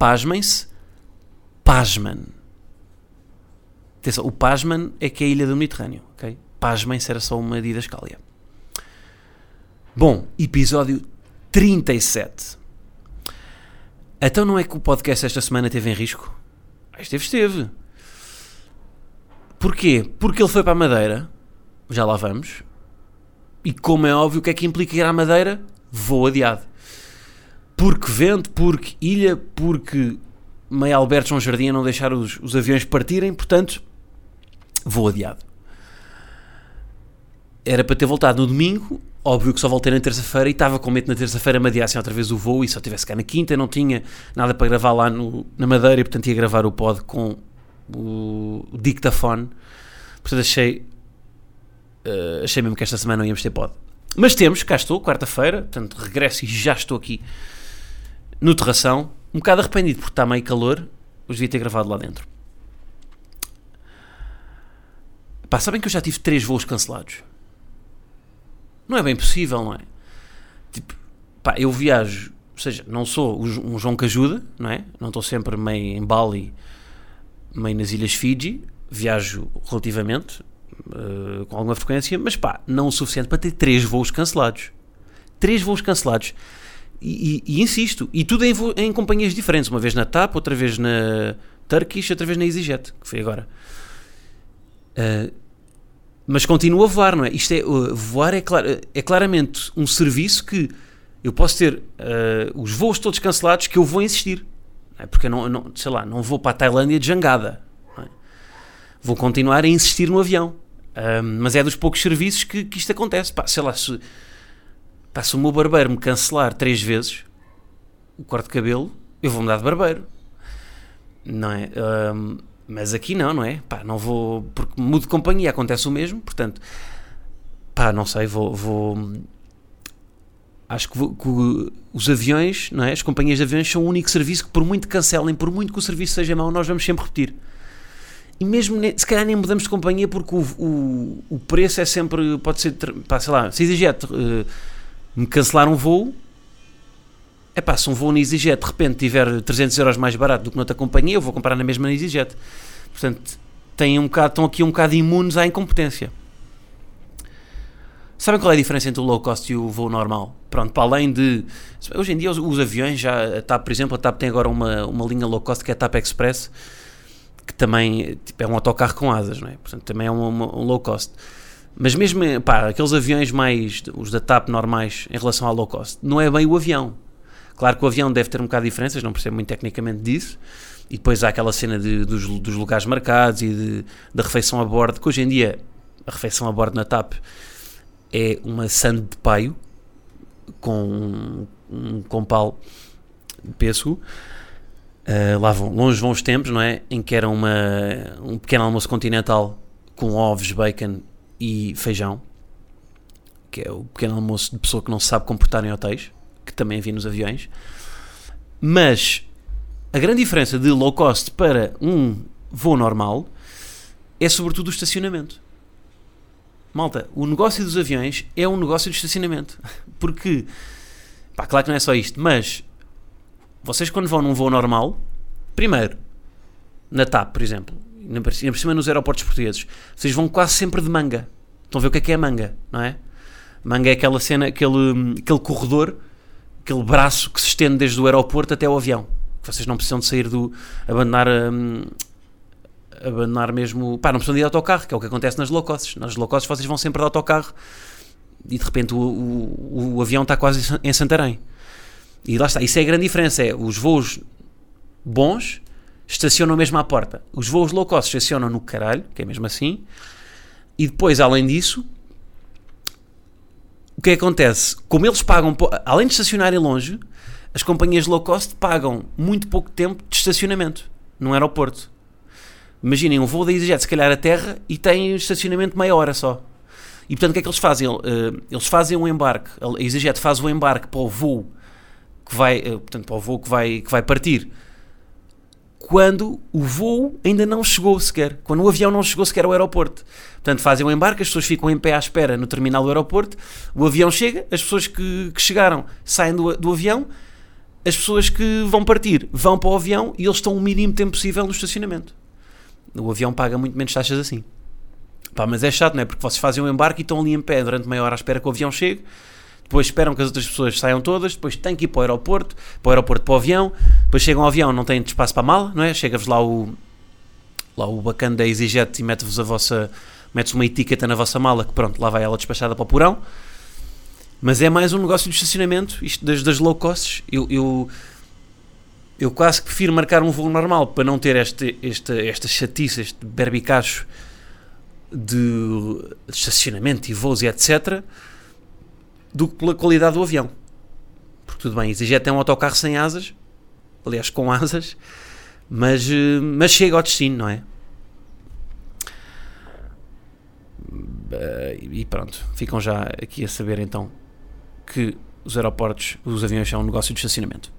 pasmem-se, Pasman. Atenção, o Pasman é que é a ilha do Mediterrâneo, ok? Pasmem-se era só uma didascália. Bom, episódio 37. Então não é que o podcast esta semana esteve em risco? Ah, Esteve, esteve. Porquê? Porque ele foi para a Madeira, já lá vamos, e como é óbvio, o que é que implica ir à Madeira? Voo adiado. Porque vento, porque ilha, porque Meia Alberto João Jardim a não deixar os, os aviões partirem, portanto, vou adiado. Era para ter voltado no domingo, óbvio que só voltei na terça-feira e estava com medo na terça-feira me adiassem outra vez o voo e só tivesse cá na quinta, não tinha nada para gravar lá no, na Madeira e portanto ia gravar o pod com o, dictafone. Portanto achei, eh, achei mesmo que esta semana não íamos ter pod. Mas temos, cá estou, quarta-feira, portanto regresso e já estou aqui no terração, um bocado arrependido porque está meio calor, os devia ter gravado lá dentro. Pá, sabem que eu já tive três voos cancelados? Não é bem possível, não é? Tipo, pá, eu viajo, ou seja, não sou um João que ajuda, não é? Não estou sempre meio em Bali, meio nas Ilhas Fiji, viajo relativamente, eh, com alguma frequência, mas pá, não o suficiente para ter três voos cancelados. Três voos cancelados. E, e- insisto, e tudo em, em companhias diferentes, uma vez na TAP, outra vez na Turkish, outra vez na EasyJet, que foi agora. Uh, mas continuo a voar, não é? Isto é, uh, voar é, clar- é claramente um serviço que eu posso ter uh, os voos todos cancelados que eu vou insistir. não é? Porque eu não, não, sei lá, não vou para a Tailândia de jangada. é? Vou continuar a insistir no avião. Mas é dos poucos serviços que, que isto acontece. Pá, sei lá, se, pá, se o meu barbeiro me cancelar três vezes o corte de cabelo, eu vou mudar de barbeiro. Não é? Um, mas aqui não, não é? Pá, não vou. Porque mudo de companhia, acontece o mesmo, portanto. Pá, não sei, vou. vou acho que, vou- que os aviões, não é? As companhias de aviões são o único serviço que, por muito que cancelem, por muito que o serviço seja mau, nós vamos sempre repetir. E mesmo, se calhar nem mudamos de companhia porque o, o, o preço é sempre, pode ser, pá, sei lá, se EasyJet eh, me cancelar um voo, é pá, se um voo na EasyJet de repente tiver 300 euros mais barato do que noutra companhia, eu vou comprar na mesma na EasyJet. Portanto, têm um bocado, estão aqui um bocado imunes à incompetência. Sabem qual é a diferença entre o low cost e o voo normal? Pronto, para além de. Hoje em dia, os, os aviões, já a TAP, por exemplo, a TAP tem agora uma, uma linha low cost que é a TAP Express, que também tipo, é um autocarro com asas, não é? Portanto, também é um, um low cost. Mas mesmo, pá, aqueles aviões mais, os da TAP normais em relação ao low cost, não é bem o avião. Claro que o avião deve ter um bocado de diferenças, não percebo muito tecnicamente disso. E depois há aquela cena de- dos, dos lugares marcados e de, da refeição a bordo, que hoje em dia a refeição a bordo na TAP é uma sand de paio com um, um compal de pêssego. Uh, lá vão, longe vão os tempos, não é? Em que era uma, um pequeno almoço continental com ovos, bacon e feijão, que é o pequeno almoço de pessoa que não sabe comportar em hotéis, que também vi nos aviões. Mas a grande diferença de low cost para um voo normal é sobretudo o estacionamento. Malta, o negócio dos aviões é um negócio de estacionamento. Porque, pá, claro que não é só isto, mas vocês quando vão num voo normal, primeiro, na TAP, por exemplo, ainda por cima nos aeroportos portugueses, vocês vão quase sempre de manga. Estão a ver o que é que é manga, não é? Manga é aquela cena, aquele, aquele corredor, aquele braço que se estende desde o aeroporto até o avião. Vocês não precisam de sair do. abandonar. hum, abandonar mesmo. Pá, não precisam de ir de autocarro, que é o que acontece nas low costs. Nas low costs vocês vão sempre de autocarro e de repente o, o, o avião está quase em Santarém. E lá está, isso é a grande diferença: é os voos bons estacionam mesmo à porta. Os voos low cost estacionam no caralho, que é mesmo assim. E depois, além disso, o que é acontece? Como eles pagam, além de estacionarem longe, as companhias low cost pagam muito pouco tempo de estacionamento num aeroporto. Imaginem um voo da EasyJet, se calhar a terra, e tem estacionamento meia hora só. E portanto, o que é que eles fazem? Eles fazem um embarque, a EasyJet faz o embarque para o voo que vai, portanto, para o voo que vai, que vai partir quando o voo ainda não chegou sequer, quando o avião não chegou sequer ao aeroporto. Portanto, fazem o embarque, as pessoas ficam em pé à espera no terminal do aeroporto, o avião chega, as pessoas que, que chegaram saem do, do, avião, as pessoas que vão partir vão para o avião e eles estão o mínimo tempo possível no estacionamento. O avião paga muito menos taxas assim. Pá, mas é chato, não é? Porque vocês fazem o embarque e estão ali em pé durante meia hora à espera que o avião chegue depois esperam que as outras pessoas saiam todas, depois têm que ir para o aeroporto, para o aeroporto para o avião, depois chegam ao avião, não têm espaço para a mala, não é? Chega-vos lá o, lá o bacana da EasyJet e mete-vos a vossa, mete uma etiqueta na vossa mala, que pronto, lá vai ela despachada para o porão. Mas é mais um negócio de estacionamento, isto das, das low costs. Eu, eu, eu quase que prefiro marcar um voo normal para não ter este, este, esta chatice, este berbicacho de estacionamento e voos e etc do que pela qualidade do avião. Porque tudo bem, EasyJet é um autocarro sem asas, aliás, com asas, mas, eh, mas chega ao destino, não é? Eh, e pronto, ficam já aqui a saber então que os aeroportos, os aviões são um negócio de estacionamento.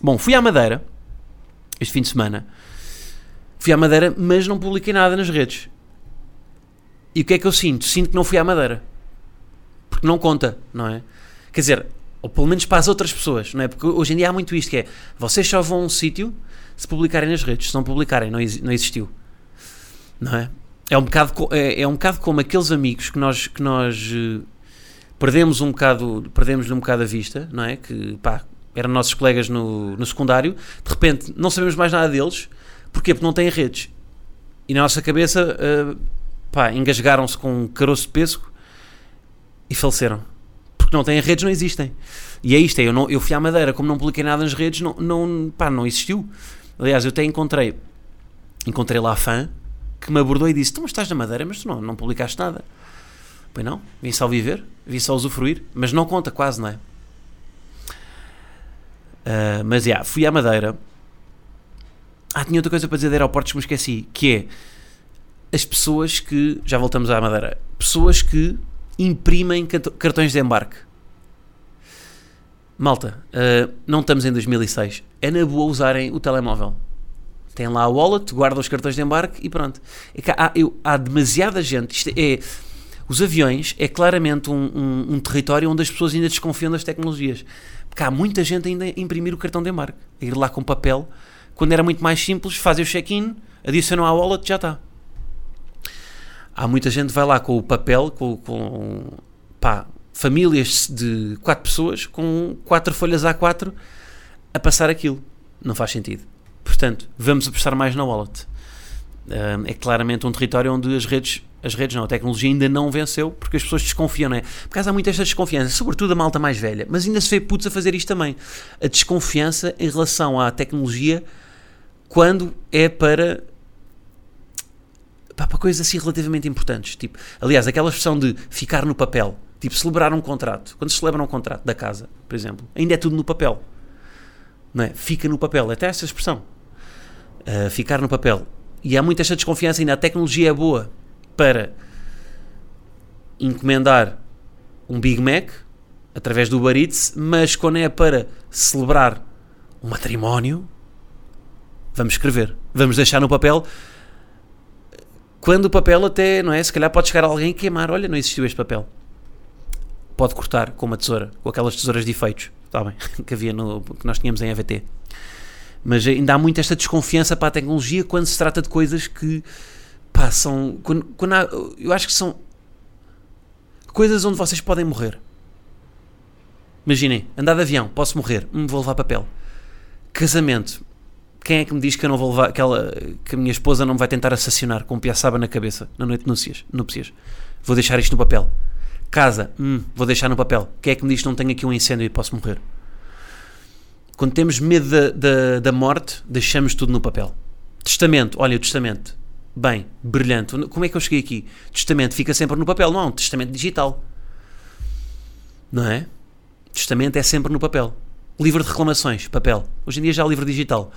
Bom, fui à Madeira este fim de semana. Fui à Madeira, mas não publiquei nada nas redes. E o que é que eu sinto? Sinto que não fui à Madeira porque não conta, não é? Quer dizer, ou pelo menos para as outras pessoas, não é? Porque hoje em dia há muito isto que é, vocês só vão a um sítio se publicarem nas redes, se não publicarem não, não existiu, não é? É um bocado, é, é um bocado como aqueles amigos que nós, que nós uh, perdemos um bocado, perdemos um bocado a vista, não é? Que, pá, eram nossos colegas no, no secundário, de repente não sabemos mais nada deles, porquê? Porque não têm redes. E na nossa cabeça, uh, pá, engasgaram-se com um caroço de pêssego e faleceram. Porque não têm redes, não existem. E é isto, é, eu, não, eu fui à Madeira, como não publiquei nada nas redes, não, não, pá, não existiu. Aliás, eu até encontrei, encontrei lá a fã que me abordou e disse: Tu, mas estás na Madeira, mas tu não, não publicaste nada. Pois não, vim só viver, vim só usufruir, mas não conta quase, não é? Uh, mas, já, yeah, fui à Madeira. Ah, tinha outra coisa para dizer de aeroportos que me esqueci, que é as pessoas que, já voltamos à Madeira, pessoas que imprimem cartões de embarque. Malta, uh, não estamos em 2006. É na boa usarem o telemóvel. Tem lá a wallet, guarda os cartões de embarque e pronto. É há, eu, há, demasiada gente. É, os aviões é claramente um, um, um, território onde as pessoas ainda desconfiam das tecnologias. Porque há muita gente ainda a imprimir o cartão de embarque. A ir lá com papel. Quando era muito mais simples, fazem o check-in, adicionam à wallet, já está há muita gente que vai lá com o papel, com, com pá, famílias de quatro pessoas com quatro folhas A4 a passar aquilo. Não faz sentido. Portanto, vamos apostar mais na wallet. é claramente um território onde as redes, as redes não, a tecnologia ainda não venceu porque as pessoas desconfiam, não é? Por há muita esta desconfiança, sobretudo a malta mais velha, mas ainda se vê putos a fazer isto também. A desconfiança em relação à tecnologia quando é para pá, para coisas assim relativamente importantes. Tipo, aliás, aquela expressão de ficar no papel, tipo celebrar um contrato. Quando se celebra um contrato da casa, por exemplo, ainda é tudo no papel. Não é? Fica no papel, até essa expressão. Uh, ficar no papel. E há muita esta desconfiança ainda. A tecnologia é boa para encomendar um Big Mac através do Uber Eats, mas quando é para celebrar um matrimónio, vamos escrever. Vamos deixar no papel quando o papel até, não é? Se calhar pode chegar alguém e queimar. Olha, não existiu este papel. Pode cortar com uma tesoura, com aquelas tesouras de efeitos, está bem? Que havia no, que nós tínhamos em EVT. Mas ainda há muito esta desconfiança para a tecnologia quando se trata de coisas que passam. Quando, quando há, eu acho que são coisas onde vocês podem morrer. Imaginem, andar de avião, posso morrer, hum, vou levar papel. Casamento, quem é que me diz que eu não vou levar, que, ela, que a minha esposa não me vai tentar assassinar com um piaçaba na cabeça na noite de núpcias? núpcias? Vou deixar isto no papel. Casa, hum, vou deixar no papel. Quem é que me diz que não tenho aqui um incêndio e posso morrer? Quando temos medo da, da, da morte, deixamos tudo no papel. Testamento, olha o testamento. Bem, brilhante. Como é que eu cheguei aqui? Testamento fica sempre no papel, não um testamento digital. Não é? Testamento é sempre no papel. livro de reclamações, papel. Hoje em dia já há livro digital.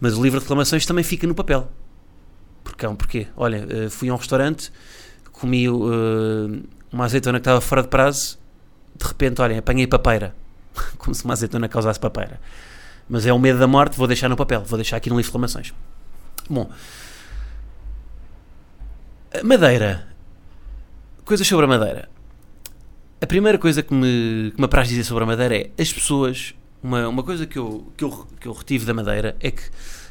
Mas o livro de reclamações também fica no papel. Porque é um porquê. Olha, eh, fui a um restaurante, comi uh, uma azeitona que estava fora de prazo, de repente, olhem, apanhei papeira. Como se uma azeitona causasse papeira. Mas é o medo da morte, vou deixar no papel, vou deixar aqui no livro de reclamações. Bom, madeira. Coisas sobre a madeira. A primeira coisa que me, que me apraz dizer sobre a madeira é as pessoas. Uma, uma coisa que eu, que, eu, que eu retive da madeira é que.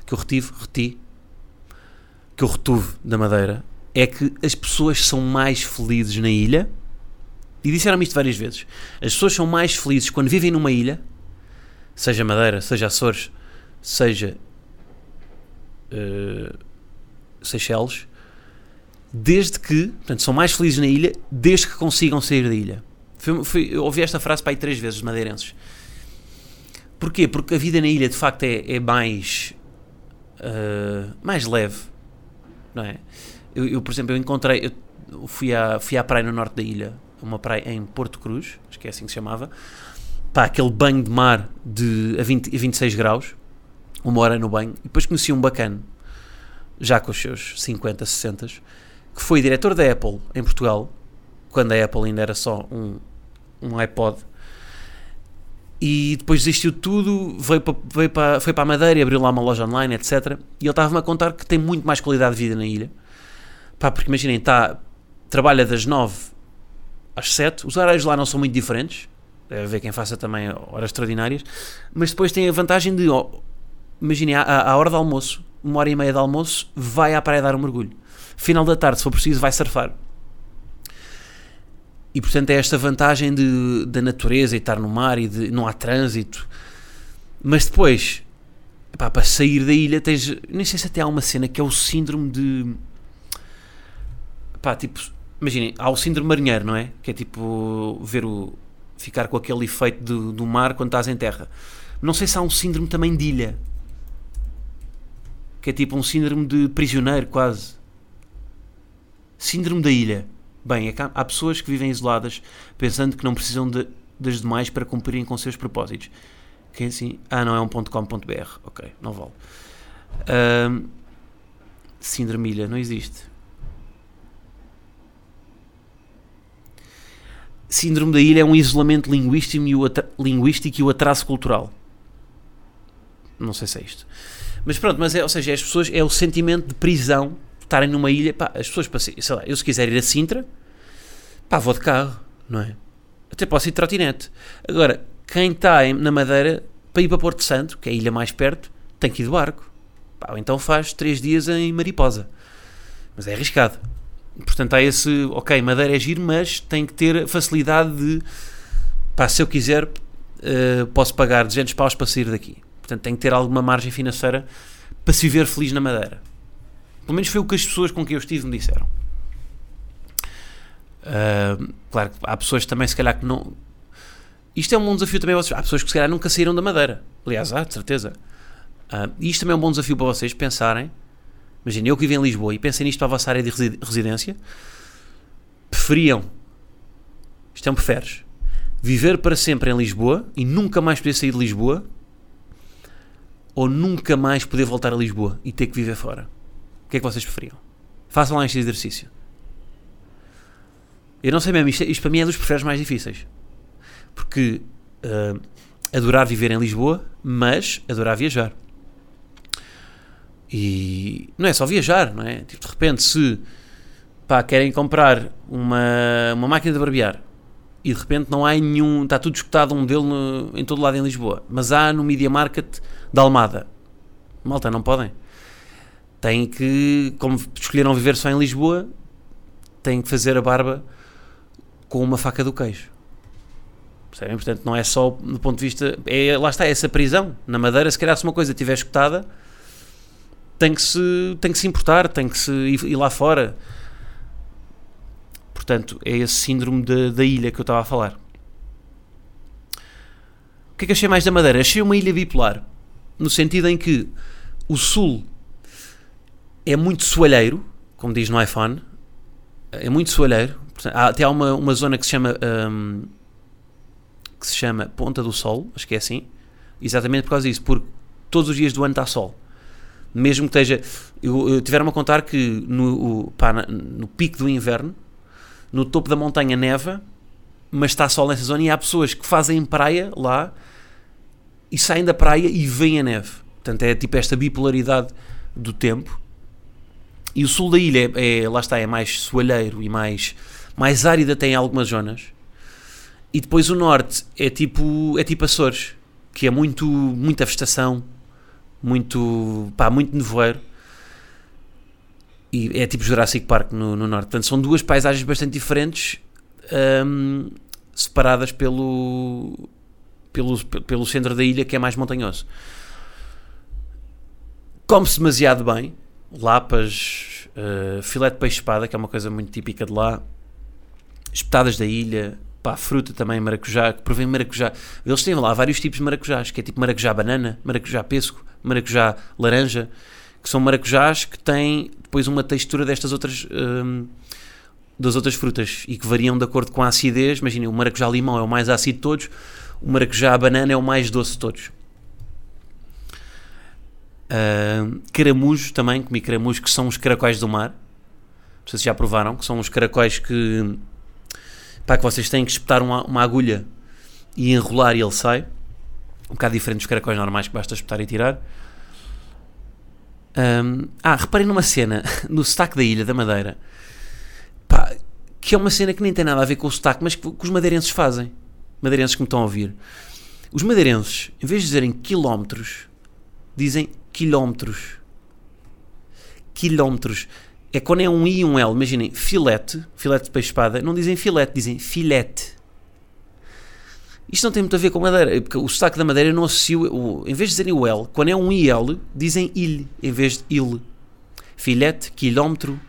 que eu retive, reti. que eu retuve da madeira é que as pessoas são mais felizes na ilha. E disseram-me isto várias vezes. As pessoas são mais felizes quando vivem numa ilha, seja Madeira, seja Açores, seja uh, Seychelles, desde que, portanto, são mais felizes na ilha, desde que consigam sair da ilha. Eu ouvi esta frase para aí três vezes, madeirenses. Porquê? Porque a vida na ilha, de facto, é, é mais, uh, mais leve, não é? Eu, eu, por exemplo, eu encontrei, eu fui à, fui à praia no norte da ilha, uma praia em Porto Cruz, acho que é assim que se chamava, pá, aquele banho de mar de, a, 20, a 26 graus, uma hora no banho, e depois conheci um bacana, já com os seus 50, 60, que foi diretor da Apple em Portugal, quando a Apple ainda era só um, um iPod, e depois desistiu de tudo, veio para, veio para, foi para a Madeira, abriu lá uma loja online, etc. E ele estava-me a contar que tem muito mais qualidade de vida na ilha. Pá, porque imaginem, tá, trabalha das 9 às 7, os horários lá não são muito diferentes, deve haver quem faça também horas extraordinárias, mas depois tem a vantagem de, oh, imaginem, à, hora de almoço, uma hora e meia de almoço, vai à praia dar um mergulho. Final da tarde, se for preciso, vai surfar. E portanto é esta vantagem de, da natureza e estar no mar e de, não há trânsito. Mas depois, para sair da ilha, tens. Nem sei se até há uma cena que é o síndrome de. Tipo, imaginem, há o síndrome marinheiro, não é? Que é tipo ver o. ficar com aquele efeito do, do mar quando estás em terra. Não sei se há um síndrome também de ilha. Que é tipo um síndrome de prisioneiro, quase. Síndrome da ilha. Bem, é há pessoas que vivem isoladas pensando que não precisam de, das demais para cumprirem com seus propósitos. Que é assim, ah, não é um .com.br. Ok, não vale. Um, síndrome ilha, não existe. Síndrome da ilha é um isolamento linguístico e o, linguístico e o atraso cultural. Não sei se é isto. Mas pronto, mas é, ou seja, as pessoas, é o sentimento de prisão estarem numa ilha, pá, as pessoas sei lá, eu se quiser ir a Sintra, pá, vou de carro, não é? Até posso ir de trotinete. Agora, quem está na Madeira, para ir para Porto Santo, que é a ilha mais perto, tem que ir de barco. Pá, ou então faz três dias em Mariposa. Mas é arriscado. Portanto, há esse, ok, Madeira é giro, mas tem que ter facilidade de, pá, se eu quiser, uh, posso pagar 200 paus para sair daqui. Portanto, tem que ter alguma margem financeira para se viver feliz na Madeira. Pelo menos foi o que as pessoas com quem eu estive me disseram. Uh, claro que há pessoas também, se calhar, que não. Isto é um bom desafio também a vocês. Há pessoas que, se calhar, nunca saíram da Madeira. Aliás, há, de certeza. Uh, isto também é um bom desafio para vocês pensarem. Imagina, eu que vivo em Lisboa e pensei nisto para a vossa área de residência. Preferiam. Isto é um preferes. Viver para sempre em Lisboa e nunca mais poder sair de Lisboa. Ou nunca mais poder voltar a Lisboa e ter que viver fora. O que é que vocês preferiam? Façam lá este exercício. Eu não sei mesmo, isto, isto para mim é dos preferes mais difíceis. Porque uh, adorar viver em Lisboa, mas adorar viajar. E não é só viajar, não é? Tipo, de repente, se pá, querem comprar uma, uma máquina de barbear e de repente não há nenhum, está tudo escutado um modelo no, em todo lado em Lisboa, mas há no Media Market da Almada. Malta, não podem têm que, como escolheram viver só em Lisboa, têm que fazer a barba com uma faca do queijo. Percebem? Portanto, não é só do ponto de vista. É, lá está, é essa prisão. Na Madeira, se calhar, se uma coisa estiver escutada, tem que se, tem que se importar, tem que se ir, ir lá fora. Portanto, é esse síndrome de, da ilha que eu estava a falar. O que é que achei mais da Madeira? Achei uma ilha bipolar. No sentido em que o sul é muito soalheiro, como diz no iPhone, é muito soalheiro. Há, até há uma, uma zona que se chama um, que se chama Ponta do Sol, acho que é assim, exatamente por causa disso, porque todos os dias do ano está sol. Mesmo que esteja. Tiveram-me a contar que no, o, pá, no pico do inverno, no topo da montanha neva, mas está sol nessa zona e há pessoas que fazem praia lá e saem da praia e veem a neve. Portanto, é tipo esta bipolaridade do tempo. E o sul da ilha é, é- lá está, é mais soalheiro e mais, mais árido até em algumas zonas. E depois o norte é tipo, é tipo Açores, que é muito, muita vegetação, muito, pá, muito nevoeiro. E é tipo Jurassic Park no, no norte. Portanto, são duas paisagens bastante diferentes, hum, separadas pelo, pelo, pelo centro da ilha, que é mais montanhoso. Come-se demasiado bem. Lapas, uh, filé de peixe-espada, que é uma coisa muito típica de lá. Espetadas da ilha. Pá, fruta também, maracujá, que provém maracujá. Eles têm lá vários tipos de maracujás, que é tipo maracujá banana, maracujá pesco, maracujá laranja, que são maracujás que têm depois uma textura destas outras... hum, das outras frutas e que variam de acordo com a acidez. Imaginem, o maracujá limão é o mais ácido de todos, o maracujá banana é o mais doce de todos. Uh, caramujo também, comi caramujo, que são os caracóis do mar. Não sei se já provaram, que são os caracóis que, pá, que vocês têm que espetar uma, uma agulha e enrolar e ele sai. Um bocado diferente dos caracóis normais que basta espetar e tirar. Um, ah, reparem numa cena no sotaque da Ilha da Madeira, pá, que é uma cena que nem tem nada a ver com o sotaque, mas que, que os madeirenses fazem. Madeirenses que me estão a ouvir. Os madeirenses, em vez de dizerem quilómetros, dizem quilómetros. Quilómetros. É quando é um I e um L. Imaginem, filete, filete de peixe-espada, não dizem filete, dizem filete. Isto não tem muito a ver com madeira, porque o sotaque da madeira não associa, o, em vez de dizerem o L, quando é um IL, dizem il, em vez de il. Filete, quilómetro,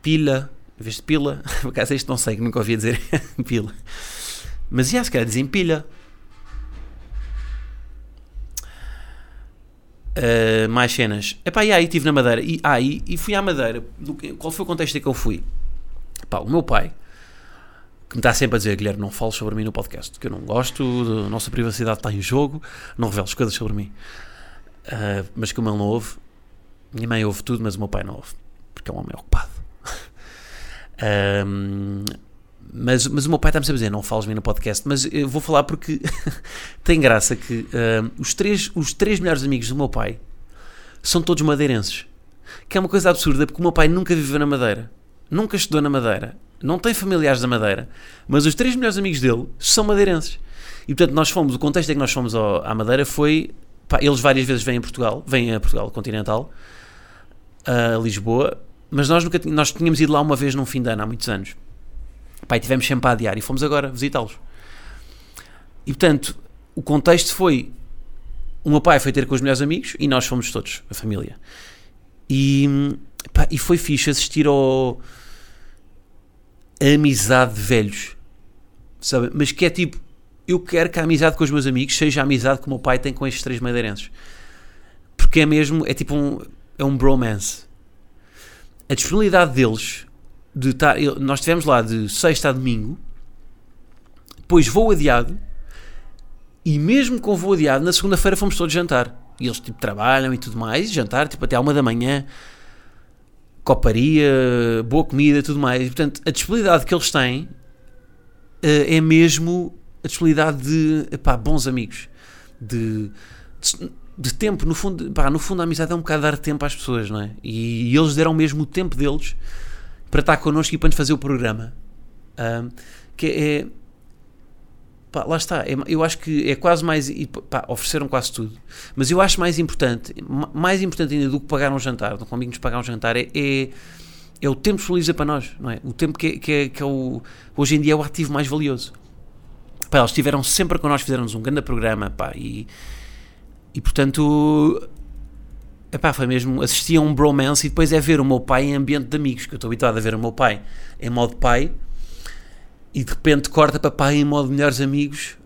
pila, em vez de pila, por acaso isto não sei, que nunca ouvi dizer pila. Mas já, se calhar dizem pilha. Uh, mais cenas. Epá, e aí estive na Madeira. E, ah, e, e fui à Madeira. Do qual foi o contexto em que eu fui? Epá, o meu pai, que me está sempre a dizer, Guilherme, não fales sobre mim no podcast, que eu não gosto, a nossa privacidade está em jogo, não reveles coisas sobre mim. Uh, mas como ele não ouve, minha mãe ouve tudo, mas o meu pai não ouve, porque é um homem ocupado. Um, mas, mas o meu pai está-me sempre a dizer, não fales mim no podcast, mas eu vou falar porque tem graça que um, os, três, os três melhores amigos do meu pai são todos madeirenses. Que é uma coisa absurda, porque o meu pai nunca viveu na Madeira, nunca estudou na Madeira, não tem familiares da Madeira, mas os três melhores amigos dele são madeirenses. E portanto, nós fomos, o contexto em que nós fomos ao, à Madeira foi. Pá, eles várias vezes vêm a Portugal, vêm a Portugal continental, a Lisboa, mas nós, nunca, nós tínhamos ido lá uma vez num fim de ano, há muitos anos. E tivemos sempre a adiar e fomos agora visitá-los. E portanto, o contexto foi: o meu pai foi ter com os melhores amigos e nós fomos todos, a família. E, pá, e foi fixe assistir ao. a amizade de velhos, sabe? Mas que é tipo: eu quero que a amizade com os meus amigos seja a amizade que o meu pai tem com estes três madeirenses. Porque é mesmo, é tipo um, é um bromance. A disponibilidade deles de estar, nós estivemos lá de sexta a domingo, depois voo adiado, e mesmo com voo adiado, na segunda-feira fomos todos jantar. E eles tipo trabalham e tudo mais, e jantar tipo até à uma da manhã, coparia, boa comida, tudo mais. E, portanto, a disponibilidade que eles têm eh, é mesmo a disponibilidade de epá, bons amigos, de, de, de tempo. No fundo, pá, no fundo, a amizade é um bocado dar tempo às pessoas, não é? E, eles deram mesmo o tempo deles para estar connosco e para nos fazer o programa. Que é. Pá, lá está. é- eu acho que é quase mais. pá, ofereceram quase tudo. Mas eu acho mais importante, ma- mais importante ainda do que pagar um jantar, do que amigos pagar um jantar, é, é, é o tempo disponibiliza para nós, não é? O tempo que é, que é, que é o. Hoje em dia é o ativo mais valioso. Pá, eles estiveram sempre connosco, fizeram-nos um grande programa, pá, e. E portanto. Epá, foi mesmo. Assistia a um bromance e depois é ver o meu pai em ambiente de amigos, que eu estou habituado a ver o meu pai em modo pai e de repente corta para pai em modo melhores amigos.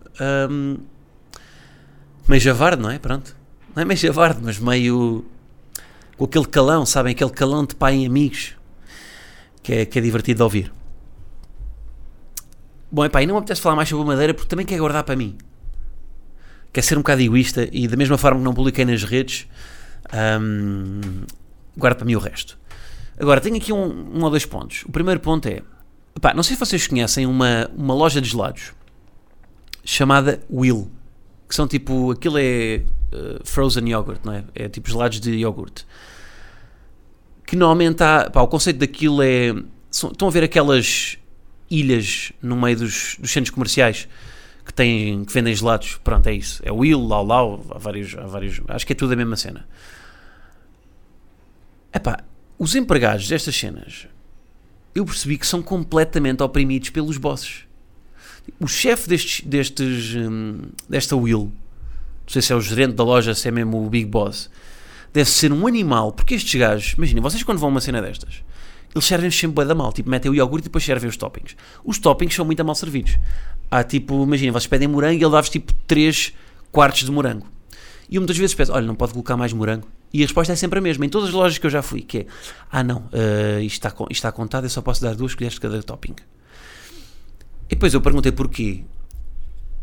hum, meio javarde, não é? Pronto. Não é meio javarde, mas meio. com aquele calão, sabem? Aquele calão de pai em amigos que é, que é divertido de ouvir. Bom, epá, e não me apetece falar mais sobre Madeira porque também quer guardar para mim. Quer ser um bocado egoísta e da mesma forma que não publiquei nas redes, guardo para mim o resto. Agora, tenho aqui um, um ou dois pontos. O primeiro ponto é, não sei se vocês conhecem uma, uma loja de gelados chamada Will, que são tipo, aquilo é uh, frozen yogurt, não é? É tipo gelados de iogurte. Que normalmente há, pá, o conceito daquilo é, são, estão a ver aquelas ilhas no meio dos, dos centros comerciais que, têm, que vendem gelados. Pronto, é isso. É Will, Lau Lau, há vários, há vários. Acho que é tudo a mesma cena. Epá, os empregados destas cenas eu percebi que são completamente oprimidos pelos bosses. O chefe destes, destes, hum, desta Will, não sei se é o gerente da loja, se é mesmo o Big Boss, deve ser um animal, porque estes gajos, imaginem, vocês quando vão a uma cena destas, eles servem sempre bem da mal, tipo, metem o iogurte e depois servem os toppings. Os toppings são muito mal servidos. Há tipo, imagina, vocês pedem morango e ele dá-vos tipo 3 quartos de morango. E eu muitas vezes peço, olha, não pode colocar mais morango. E a resposta é sempre a mesma, em todas as lojas que eu já fui, que é, ah não, uh, isto, está, isto está contado, eu só posso dar duas colheres de cada topping. E depois eu perguntei porquê,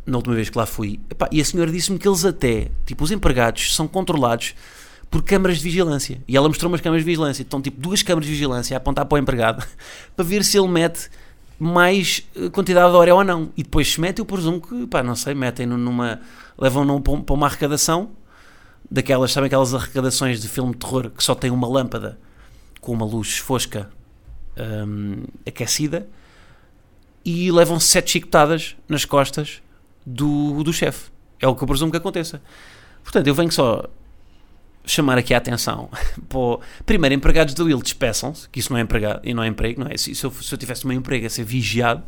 na última vez que lá fui, epá, e a senhora disse-me que eles até, tipo, os empregados são controlados por câmaras de vigilância. E ela mostrou umas câmaras de vigilância. Então, tipo, duas câmaras de vigilância a apontar para o empregado para ver se ele mete mais eh, quantidade de Oreo ou não. E depois se mete, eu presumo que, pá, não sei, metem-no numa. levam-no para uma arrecadação, daquelas, sabem aquelas arrecadações de filme de terror que só tem uma lâmpada com uma luz fosca hum, aquecida e levam sete chicotadas nas costas do, do chefe. É o que eu presumo que aconteça. Portanto, eu venho só chamar aqui a atenção. Pô, primeiro, empregados do Will despeçam-se, que isso não é empregado e não é emprego, não é? Se, se, eu, se eu tivesse uma emprego a ser vigiado,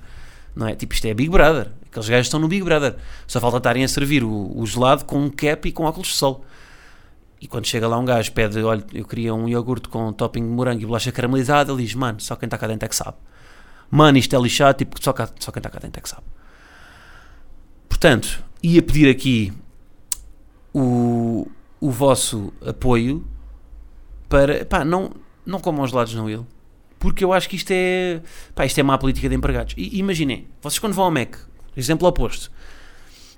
não é? Tipo, isto é Big Brother. Aqueles gajos estão no Big Brother. Só falta estarem a servir o, o gelado com um cap e com óculos de sol. E quando chega lá um gajo pede, olha, eu queria um iogurte com topping de morango e bolacha caramelizada, ele diz, mano, só quem está cá dentro é que sabe. Mano, isto é lixado, tipo, só, cá, só quem está cá dentro é que sabe. Portanto, ia pedir aqui o, o vosso apoio para, pá, não, não comam os lados no Will. Porque eu acho que isto é, pá, isto é má política de empregados. E imaginem, vocês quando vão ao Mac, exemplo oposto,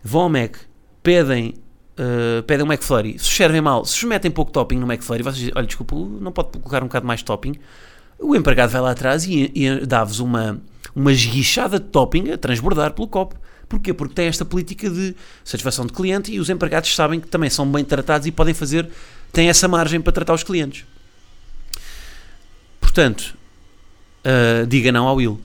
vão ao Mac, pedem, uh, pedem um McFlurry, se servem mal, se metem pouco topping no McFlurry, vocês dizem, olha, desculpa, não pode colocar um bocado mais topping, o empregado vai lá atrás e, e dá-vos uma, uma esguichada de topping a transbordar pelo copo. Porquê? Porque tem esta política de satisfação de cliente e os empregados sabem que também são bem tratados e podem fazer, têm essa margem para tratar os clientes. Portanto, uh, diga não ao Will.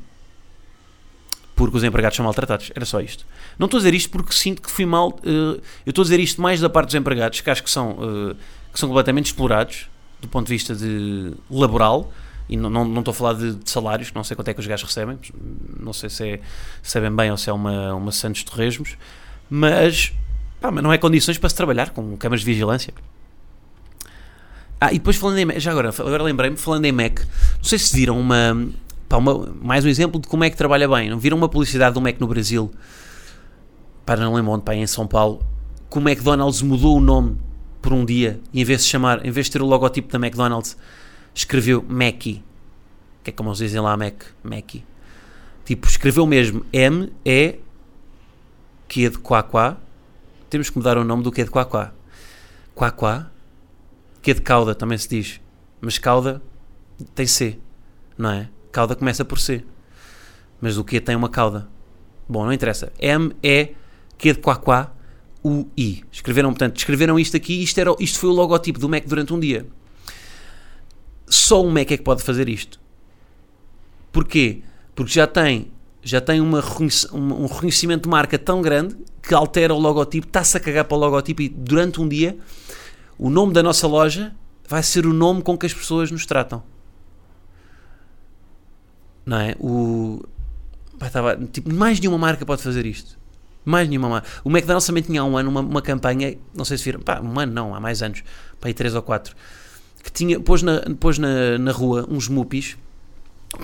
Porque os empregados são maltratados. Era só isto. Não estou a dizer isto porque sinto que fui mal. Uh, eu estou a dizer isto mais da parte dos empregados, que acho que são, uh, que são completamente explorados do ponto de vista de laboral e não, não, não estou a falar de, de, salários, não sei quanto é que os gajos recebem, não sei se, é, é bem ou se é uma, uma Santos Torresmos, mas, pá, mas não é condições para se trabalhar com câmaras de vigilância. Ah, e depois falando em já agora, agora lembrei-me, falando em Mac, não sei se viram uma, pá, uma, mais um exemplo de como é que trabalha bem, não viram uma publicidade do Mac no Brasil, para não lembro onde, pá, em São Paulo, que o McDonald's mudou o nome por um dia, e em vez de chamar, em vez de ter o logotipo da McDonald's, escreveu Mackie, que é como eles dizem lá Mac, Mackie. Tipo, escreveu mesmo M, E, que é de Quaquá. Temos que mudar o nome do que é de Quaquá. Quaquá, que é de cauda, também se diz. Mas cauda tem C, não é? Cauda começa por C. Mas o que tem uma cauda. Bom, não interessa. M, E, é de Quaquá, U, I. Escreveram, portanto, escreveram isto aqui. Isto, era, isto foi o logotipo do Mac durante um dia só um Mac é que pode fazer isto. Porquê? Porque já tem, já tem uma, um reconhecimento de marca tão grande que altera o logotipo, está-se a cagar para o logotipo e durante um dia o nome da nossa loja vai ser o nome com que as pessoas nos tratam. Não é? O, pá, tava, tipo, mais nenhuma marca pode fazer isto. Mais nenhuma marca. O McDonald's também tinha há um ano uma, uma campanha, não sei se viram, pá, um ano não, há mais anos, para aí três ou quatro que tinha, pôs, na, pôs na, na rua uns mupis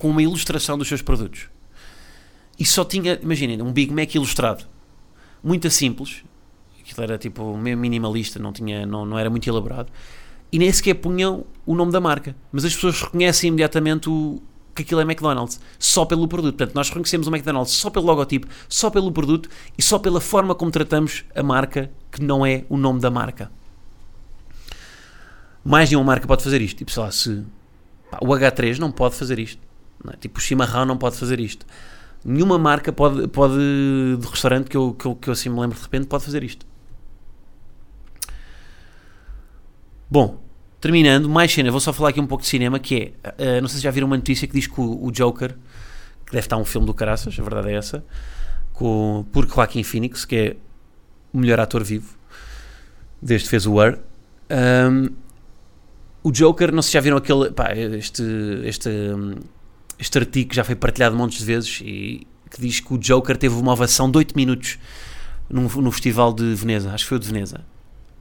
com uma ilustração dos seus produtos. E só tinha, imaginem, um Big Mac ilustrado. Muito simples. Aquilo era tipo meio minimalista, não, tinha, não, não era muito elaborado. E nem sequer punham o nome da marca. Mas as pessoas reconhecem imediatamente o, que aquilo é McDonald's, só pelo produto. Portanto, nós reconhecemos o McDonald's só pelo logotipo, só pelo produto e só pela forma como tratamos a marca, que não é o nome da marca. Mais de uma marca pode fazer isto. Tipo, sei lá, se pá, o H3 não pode fazer isto. É? Tipo, o chimarrão não pode fazer isto. Nenhuma marca pode, pode de restaurante que eu, que, eu, que eu assim me lembro de repente pode fazer isto. Bom, terminando, mais cena, vou só falar aqui um pouco de cinema, que é, uh, não sei se já viram uma notícia que diz que o, o, Joker, que deve estar um filme do caraças, a verdade é essa, com, por Joaquin Phoenix, que é o melhor ator vivo, desde fez o War. Um, o Joker, não sei se já viram aquele, pá, este, este, este artigo que já foi partilhado montes de vezes e que diz que o Joker teve uma ovação de 8 minutos no Festival de Veneza, acho que foi o de Veneza.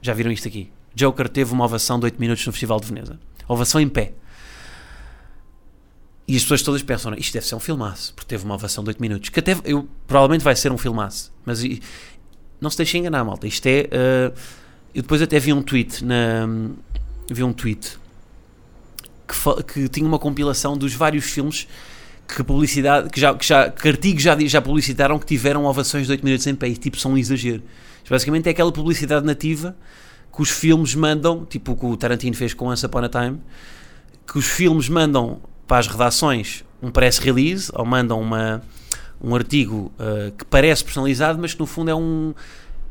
Já viram isto aqui? Joker teve uma ovação de 8 minutos no Festival de Veneza. Ovação em pé. E as pessoas todas pensam, isto deve ser um filmaço, porque teve uma ovação de 8 minutos. Que até eu, provavelmente vai ser um filmaço. Mas não se deixem enganar, malta. Isto é. Uh, eu depois até vi um tweet na. Vi um tweet que, que tinha uma compilação dos vários filmes que publicidade, que já, que já que artigos já, já publicitaram que tiveram ovações de 8 minutos em pé. E tipo, são um exagero. Basicamente é aquela publicidade nativa que os filmes mandam, tipo o que o Tarantino fez com Once Upon a Time, que os filmes mandam para as redações um press release ou mandam uma, um artigo uh, que parece personalizado, mas que no fundo é um,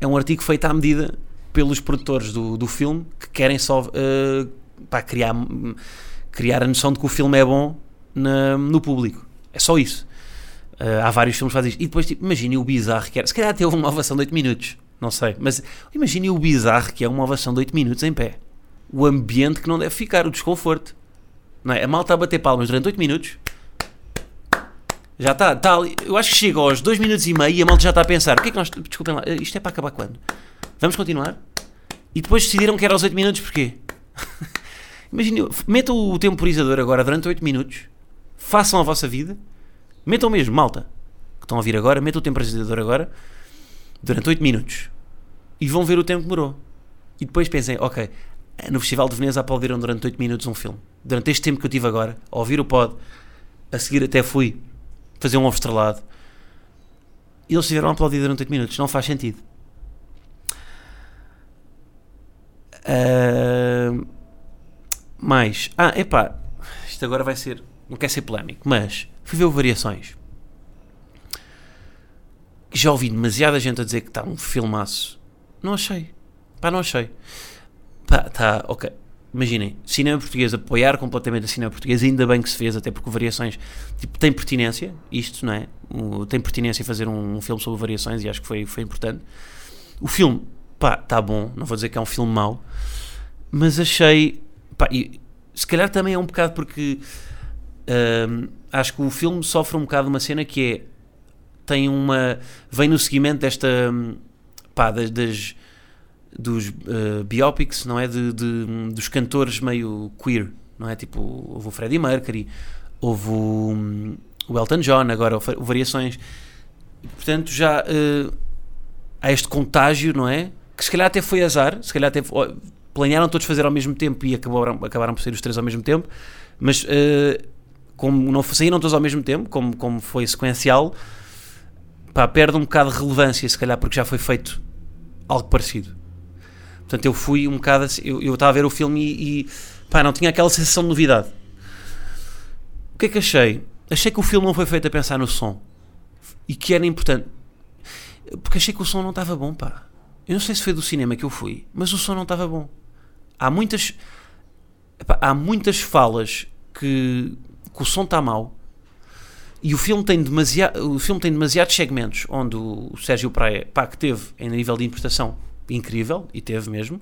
é um artigo feito à medida pelos produtores do, do filme que querem só uh, para criar, criar a noção de que o filme é bom na, no público. É só isso. Uh, há vários filmes que fazem isto. E depois, tipo, imagine o bizarro que era. Se calhar teve uma ovação de 8 minutos. Não sei. Mas imagine o bizarro que é uma ovação de 8 minutos em pé. O ambiente que não deve ficar, o desconforto. Não é? A malta a bater palmas durante 8 minutos. Já está, está ali. Eu acho que chega aos 2 minutos e meio e a malta já está a pensar: o que é que nós. Desculpem lá, isto é para acabar quando? Vamos continuar? E depois decidiram que era aos 8 minutos, porquê? Imaginem, metam o temporizador agora durante 8 minutos, façam a vossa vida, metam mesmo, malta, que estão a vir agora, metam o temporizador agora, durante 8 minutos e vão ver o tempo que demorou. E depois pensem, ok, no Festival de Veneza aplaudiram durante 8 minutos um filme. Durante este tempo que eu tive agora, a ouvir o pod, a seguir até fui fazer um ovo estrelado, eles tiveram a durante 8 minutos. Não faz sentido. Uh, mais. Ah, epá, isto agora vai ser. Não quer ser polémico, mas fui ver o Variações já ouvi demasiada gente a dizer que está um filmaço. Não achei. Pá, não achei. Pá, tá, ok. Imaginem, cinema português, apoiar completamente a cinema português, ainda bem que se fez, até porque variações, tipo, tem pertinência, isto, não é? tem pertinência fazer um, um, filme sobre variações e acho que foi, foi importante. O filme, pá, está bom, não vou dizer que é um filme mau, mas achei, pá, e, se calhar também é um bocado porque hum, acho que o filme sofre um bocado de uma cena que é tem uma. vem no seguimento desta. pá, das. das dos uh, biopics, não é? De, de, dos cantores meio queer, não é? Tipo, houve o Freddie Mercury, houve o, o Elton John, agora o Variações. Portanto, já uh, há este contágio, não é? Que se calhar até foi azar, se calhar até. planearam todos fazer ao mesmo tempo e acabaram, acabaram por ser os três ao mesmo tempo, mas uh, como não saíram todos ao mesmo tempo, como, como foi sequencial, pá, perde um bocado de relevância, se calhar porque já foi feito algo parecido. Portanto, eu fui um bocado assim, eu, eu estava a ver o filme e, e pá, não tinha aquela sensação de novidade. O que é que achei? Achei que o filme não foi feito a pensar no som e que era importante porque achei que o som não estava bom, pá. Eu não sei se foi do cinema que eu fui, mas o som não estava bom. Há muitas há muitas falas que, que o som está mau e o filme tem, demasiado, o filme tem demasiados segmentos onde o Sérgio Praia, pá, que teve em nível de interpretação incrível, e teve mesmo,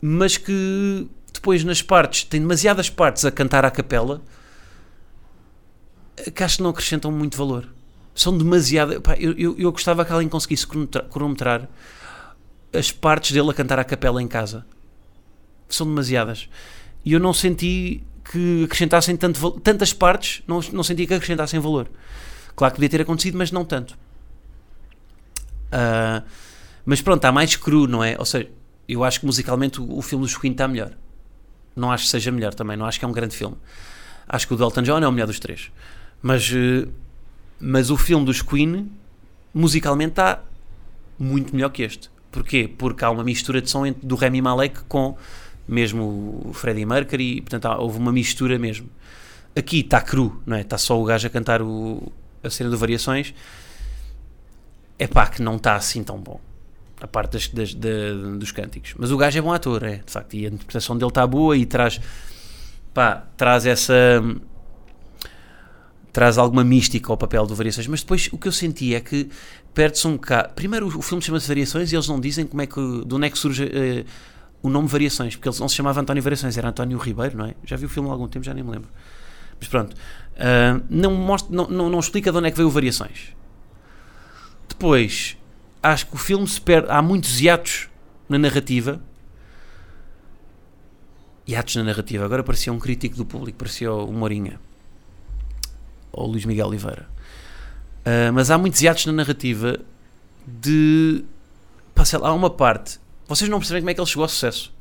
mas que depois nas partes, tem demasiadas partes a cantar à capela que acho que não acrescentam muito valor. São demasiadas. Eu, eu, eu, gostava que alguém conseguisse cronometrar as partes dele a cantar à capela em casa. São demasiadas. E eu não senti que acrescentassem tanto, tantas partes, não, não sentia que acrescentassem valor. Claro que podia ter acontecido, mas não tanto. Uh, mas pronto, está mais cru, não é? Ou seja, eu acho que musicalmente o, o filme do Choquinho está melhor. Não acho que seja melhor também, não acho que é um grande filme. Acho que o do Elton John é o melhor dos três. Mas, uh, mas o filme dos Queen, musicalmente, está muito melhor que este. Porquê? Porque há uma mistura de som entre, do Remy Malek com mesmo o Freddie Mercury, portanto há, houve uma mistura mesmo. Aqui está cru, não é? Está só o gajo a cantar o, a cena de Variações. É pá, que não está assim tão bom. A parte das, das, dos cânticos. Mas o gajo é bom ator, é, de facto. E a interpretação dele está boa e traz, pá, traz essa. traz alguma mística ao papel do Variações. Mas depois o que eu senti é que perde-se um bocado. Primeiro, o filme chama-se Variações e eles não dizem como é que, de onde é que surge uh, o nome Variações, porque ele não se chamava António Variações, era António Ribeiro, não é? Já vi o filme há algum tempo, já nem me lembro. Mas pronto, uh, não, mostra, não, não, não, explica de onde é que veio Variações. Depois, acho que o filme se perde. Há muitos hiatos na narrativa. Hiatos na narrativa. Agora parecia um crítico do público, parecia o Morinha ou o Luís Miguel Oliveira. Uh, mas há muitos hiatos na narrativa de. Pá, sei lá, há uma parte. Vocês não percebem como é que ele chegou ao sucesso.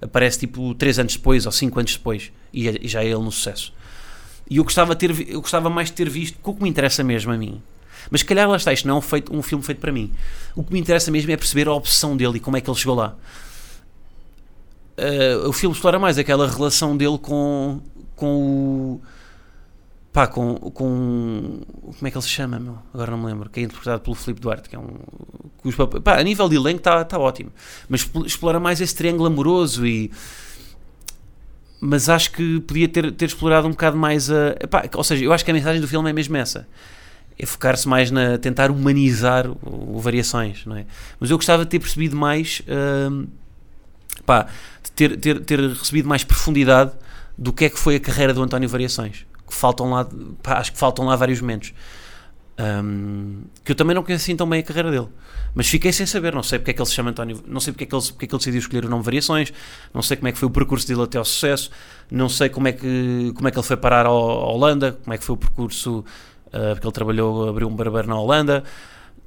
Aparece tipo 3 anos depois ou 5 anos depois e, e já é ele no sucesso. E eu gostava, ter, eu gostava mais de ter visto, o que me interessa mesmo a mim. Mas se calhar lá está, isto não é um, feito, um filme feito para mim. O que me interessa mesmo é perceber a obsessão dele e como é que ele chegou lá. Uh, o filme explora mais aquela relação dele com, com o pá, com, com como é que ele se chama, meu? agora não me lembro, que é interpretado pelo Filipe Duarte, que é um pá, a nível de elenco está tá ótimo, mas explora mais esse triângulo amoroso e mas acho que podia ter, ter explorado um bocado mais a, pá, ou seja, eu acho que a mensagem do filme é mesmo essa é focar-se mais na tentar humanizar o, o, Variações, não é? Mas eu gostava de ter percebido mais, uh, pá, de ter, ter, ter recebido mais profundidade do que é que foi a carreira do António Variações faltam lá, pá, acho que faltam lá vários momentos. Um, que eu também não conheço assim tão bem a carreira dele. Mas fiquei sem saber, não sei porque é que ele se chama António, não sei porque é que ele, porque é que ele decidiu escolher o nome Variações, não sei como é que foi o percurso dele até ao sucesso, não sei como é que, como é que ele foi parar à Holanda, como é que foi o percurso, uh, porque ele trabalhou, abriu um barbeiro na Holanda,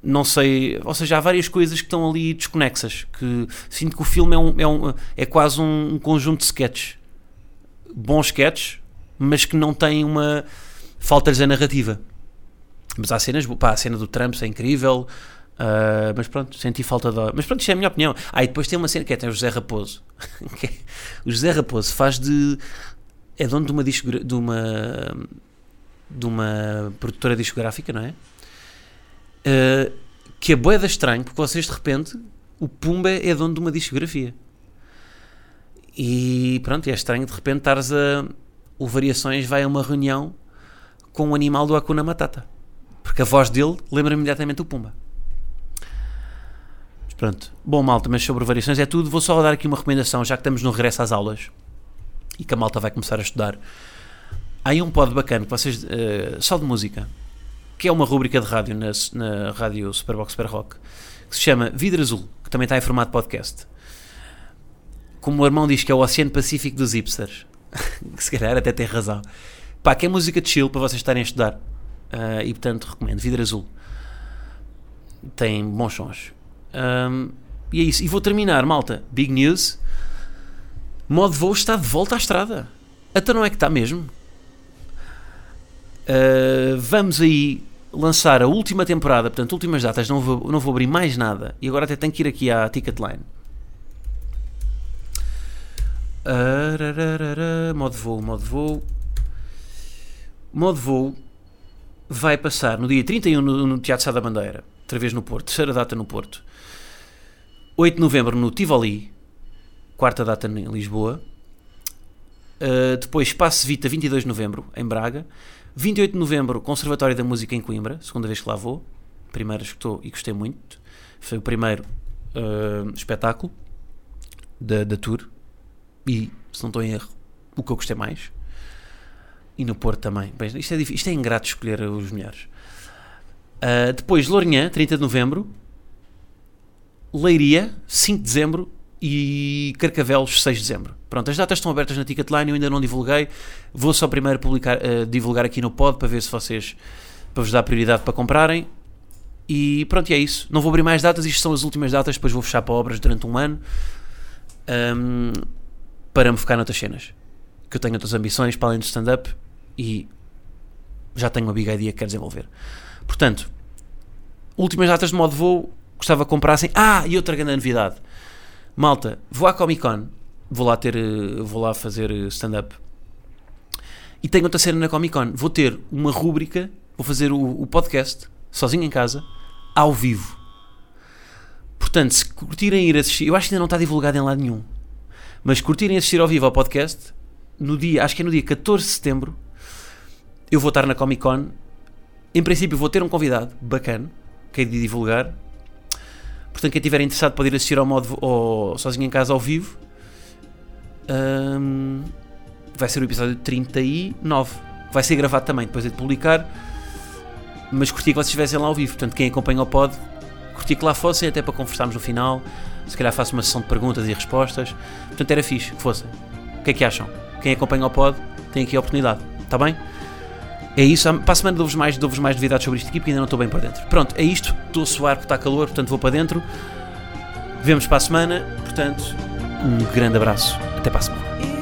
não sei, ou seja, há várias coisas que estão ali desconexas, que sinto que o filme é, um, é, um, é quase um, um conjunto de sketches, bons sketches, mas que não tem uma. falta-lhes a narrativa. Mas há cenas, pá, a cena do Trump é incrível, uh, mas pronto, senti falta de. Mas pronto, isto é a minha opinião. Ah, e depois tem uma cena que é, tem o José Raposo. É, o José Raposo faz de. é dono de uma disco, de uma. de uma produtora discográfica, não é? Uh, que é boeda estranho, porque vocês de repente. o Pumba é dono de uma discografia. E pronto, é estranho de repente estares a o Variações vai a uma reunião com um animal do Akuna Matata. Porque a voz dele lembra imediatamente o Pumba. Mas pronto. Bom, malta, mas sobre variações é tudo. Vou só dar aqui uma recomendação, já que estamos no regresso às aulas e que a malta vai começar a estudar. Há aí um pod bacana que vocês. Uh, só de música. Que é uma rúbrica de rádio na, na rádio Superbox Super Rock. Que se chama Vidro Azul. Que também está em formato podcast. Como o irmão diz que é o Oceano Pacífico dos hipsters. se calhar até tem razão. Pá, que é música chill para vocês estarem a estudar. Uh, e portanto recomendo. Vidro Azul. Tem bons sons. Um, e é isso. E vou terminar, malta. Big news. Modo voo está de volta à estrada. Até não é que está mesmo. Uh, vamos aí lançar a última temporada, portanto, últimas datas, não vou, não vou abrir mais nada. E agora até tenho que ir aqui à Ticketline. Arararara, modo voo, modo voo. Modo voo vai passar no dia 31 no, no Teatro Sá da Bandeira, outra vez no Porto, terceira data no Porto. 8 de novembro no Tivoli, quarta data em Lisboa. Uh, depois Espaço Vita, 22 de novembro, em Braga. 28 de novembro, Conservatório da Música em Coimbra, segunda vez que lá vou. Primeiro escutou e gostei muito. Foi o primeiro uh, espetáculo da, da tour e, se não estou em erro, o que eu gostei mais. E no Porto também. Bem, isto, é difícil, isto é ingrato escolher os melhores. Uh, depois, Lourinhã, 30 de novembro. Leiria, 5 de dezembro. E Carcavelos, 6 de dezembro. Pronto, as datas estão abertas na Ticketline, eu ainda não divulguei. Vou só primeiro publicar, uh, divulgar aqui no pod para ver se vocês. para vos dar prioridade para comprarem. E pronto, e é isso. Não vou abrir mais datas, isto são as últimas datas, depois vou fechar para obras durante um ano. Um, para me focar noutras cenas. Que eu tenho outras ambições para além do stand-up e já tenho uma big idea que quero desenvolver. Portanto, últimas datas de modo de voo, gostava que comprassem. Ah, e outra grande novidade. Malta, vou à Comic Con, vou lá ter, eh, vou lá fazer eh, stand-up. E tenho outra cena na Comic Con. Vou ter uma rúbrica, vou fazer o, o podcast, sozinho em casa, ao vivo. Portanto, se curtirem ir assistir, eu acho que ainda não está divulgado em lado nenhum, mas curtirem assistir ao vivo ao podcast, no dia, acho que é no dia 14 de setembro, eu vou estar na Comic Con. Em princípio, vou ter um convidado bacana, que é de divulgar. Portanto, quem estiver interessado pode ir assistir ao modo ao, sozinho em casa ao vivo. Ahm, vai ser o episódio 39. Vai ser gravado também, depois de publicar. Mas curti que vocês estivessem lá ao vivo. Portanto, quem acompanha o pod, curti que lá fossem, até para conversarmos no final. Se calhar faço uma sessão de perguntas e respostas. Portanto, era fixe que fossem. O que é que acham? Quem acompanha o pod tem aqui a oportunidade. Está bem? É isso. Para a semana dou-vos mais, dou mais novidades sobre isto aqui, porque ainda não estou bem para dentro. Pronto, é isto. Estou a suar porque está calor, portanto vou para dentro. Vemos para a semana. Portanto, um grande abraço. Até para a semana.